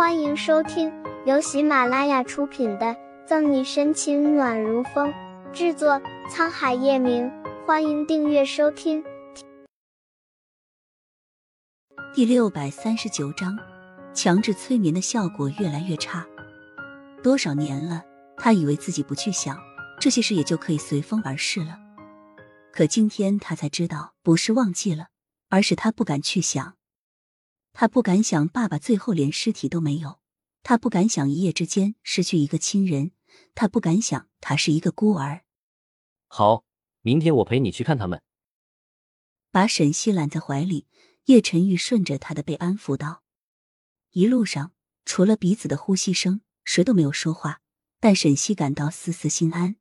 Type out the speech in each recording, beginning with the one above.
欢迎收听由喜马拉雅出品的《赠你深情暖如风》，制作沧海夜明。欢迎订阅收听。第六百三十九章，强制催眠的效果越来越差。多少年了，他以为自己不去想这些事，也就可以随风而逝了。可今天他才知道，不是忘记了，而是他不敢去想。他不敢想爸爸最后连尸体都没有，他不敢想一夜之间失去一个亲人，他不敢想他是一个孤儿。好，明天我陪你去看他们。把沈西揽在怀里，叶晨玉顺着他的背安抚道：“一路上除了彼此的呼吸声，谁都没有说话，但沈西感到丝丝心安。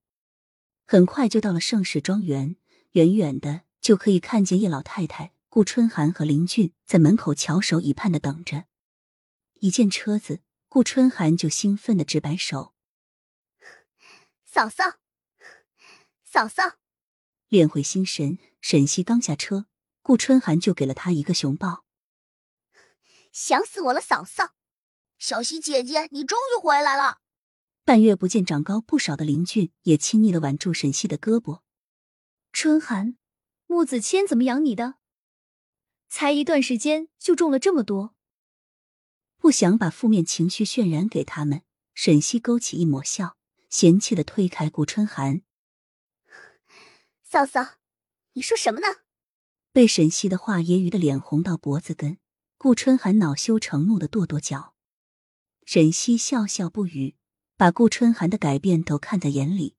很快就到了盛世庄园，远远的就可以看见叶老太太。”顾春寒和林俊在门口翘首以盼的等着，一见车子，顾春寒就兴奋的直摆手。嫂嫂，嫂嫂，练会心神。沈西刚下车，顾春寒就给了他一个熊抱。想死我了，嫂嫂！小西姐姐，你终于回来了。半月不见，长高不少的林俊也亲昵的挽住沈西的胳膊。春寒，穆子谦怎么养你的？才一段时间就中了这么多，不想把负面情绪渲染给他们。沈西勾起一抹笑，嫌弃的推开顾春寒：“嫂嫂，你说什么呢？”被沈西的话揶揄的脸红到脖子根，顾春寒恼羞成怒的跺跺脚。沈西笑笑不语，把顾春寒的改变都看在眼里。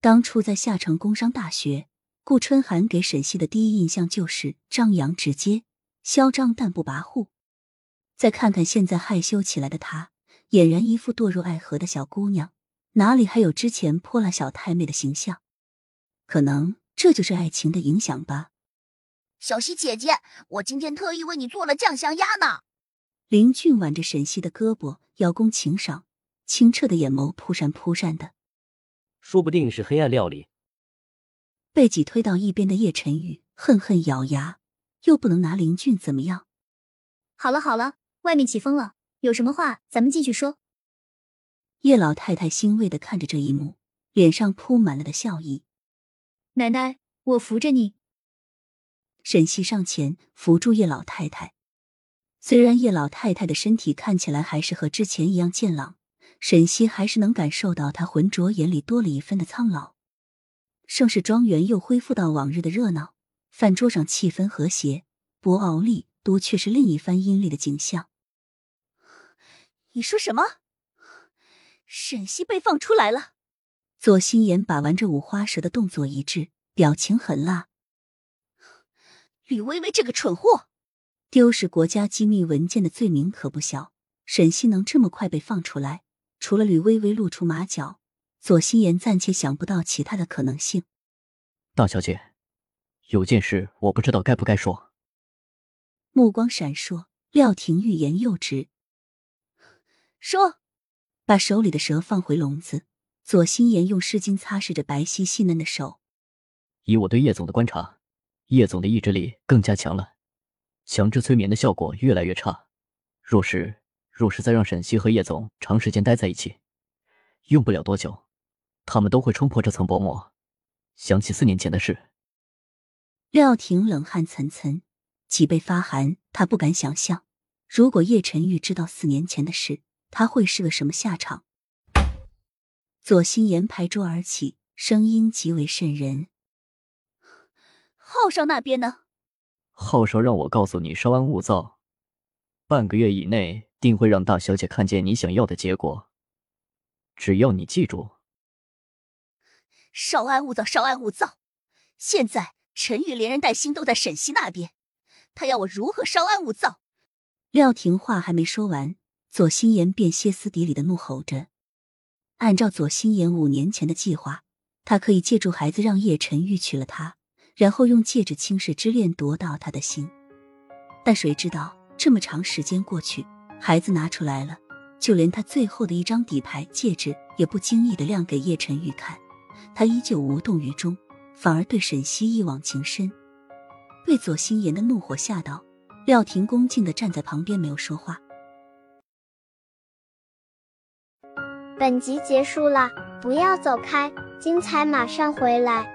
当初在夏城工商大学。顾春寒给沈西的第一印象就是张扬直接、嚣张但不跋扈。再看看现在害羞起来的她，俨然一副堕入爱河的小姑娘，哪里还有之前泼辣小太妹的形象？可能这就是爱情的影响吧。小西姐姐，我今天特意为你做了酱香鸭呢。林俊挽着沈西的胳膊，邀功请赏，清澈的眼眸扑闪扑闪的。说不定是黑暗料理。被挤推到一边的叶晨宇恨恨咬牙，又不能拿林俊怎么样。好了好了，外面起风了，有什么话咱们继续说。叶老太太欣慰的看着这一幕，脸上铺满了的笑意。奶奶，我扶着你。沈西上前扶住叶老太太。虽然叶老太太的身体看起来还是和之前一样健朗，沈西还是能感受到她浑浊眼里多了一分的苍老。盛世庄园又恢复到往日的热闹，饭桌上气氛和谐。博鳌丽都却是另一番阴厉的景象。你说什么？沈西被放出来了？左心言把玩着五花蛇的动作一致，表情狠辣。吕薇薇这个蠢货，丢失国家机密文件的罪名可不小。沈西能这么快被放出来，除了吕薇薇露出马脚。左心言暂且想不到其他的可能性。大小姐，有件事我不知道该不该说。目光闪烁，廖婷欲言又止。说，把手里的蛇放回笼子。左心言用湿巾擦拭着白皙细嫩的手。以我对叶总的观察，叶总的意志力更加强了，强制催眠的效果越来越差。若是若是再让沈西和叶总长时间待在一起，用不了多久。他们都会冲破这层薄膜，想起四年前的事。廖婷冷汗涔涔，脊背发寒。他不敢想象，如果叶晨玉知道四年前的事，他会是个什么下场。左心言拍桌而起，声音极为渗人：“浩少那边呢？”浩少让我告诉你，稍安勿躁，半个月以内定会让大小姐看见你想要的结果。只要你记住。稍安勿躁，稍安勿躁。现在陈玉连人带心都在沈西那边，他要我如何稍安勿躁？廖婷话还没说完，左心言便歇斯底里的怒吼着。按照左心言五年前的计划，他可以借助孩子让叶晨玉娶了她，然后用戒指轻视之恋夺到他的心。但谁知道这么长时间过去，孩子拿出来了，就连他最后的一张底牌戒指也不经意的亮给叶晨玉看。他依旧无动于衷反而对沈西一往情深。被左心妍的怒火吓到廖婷恭敬的站在旁边没有说话。本集结束了不要走开精彩马上回来。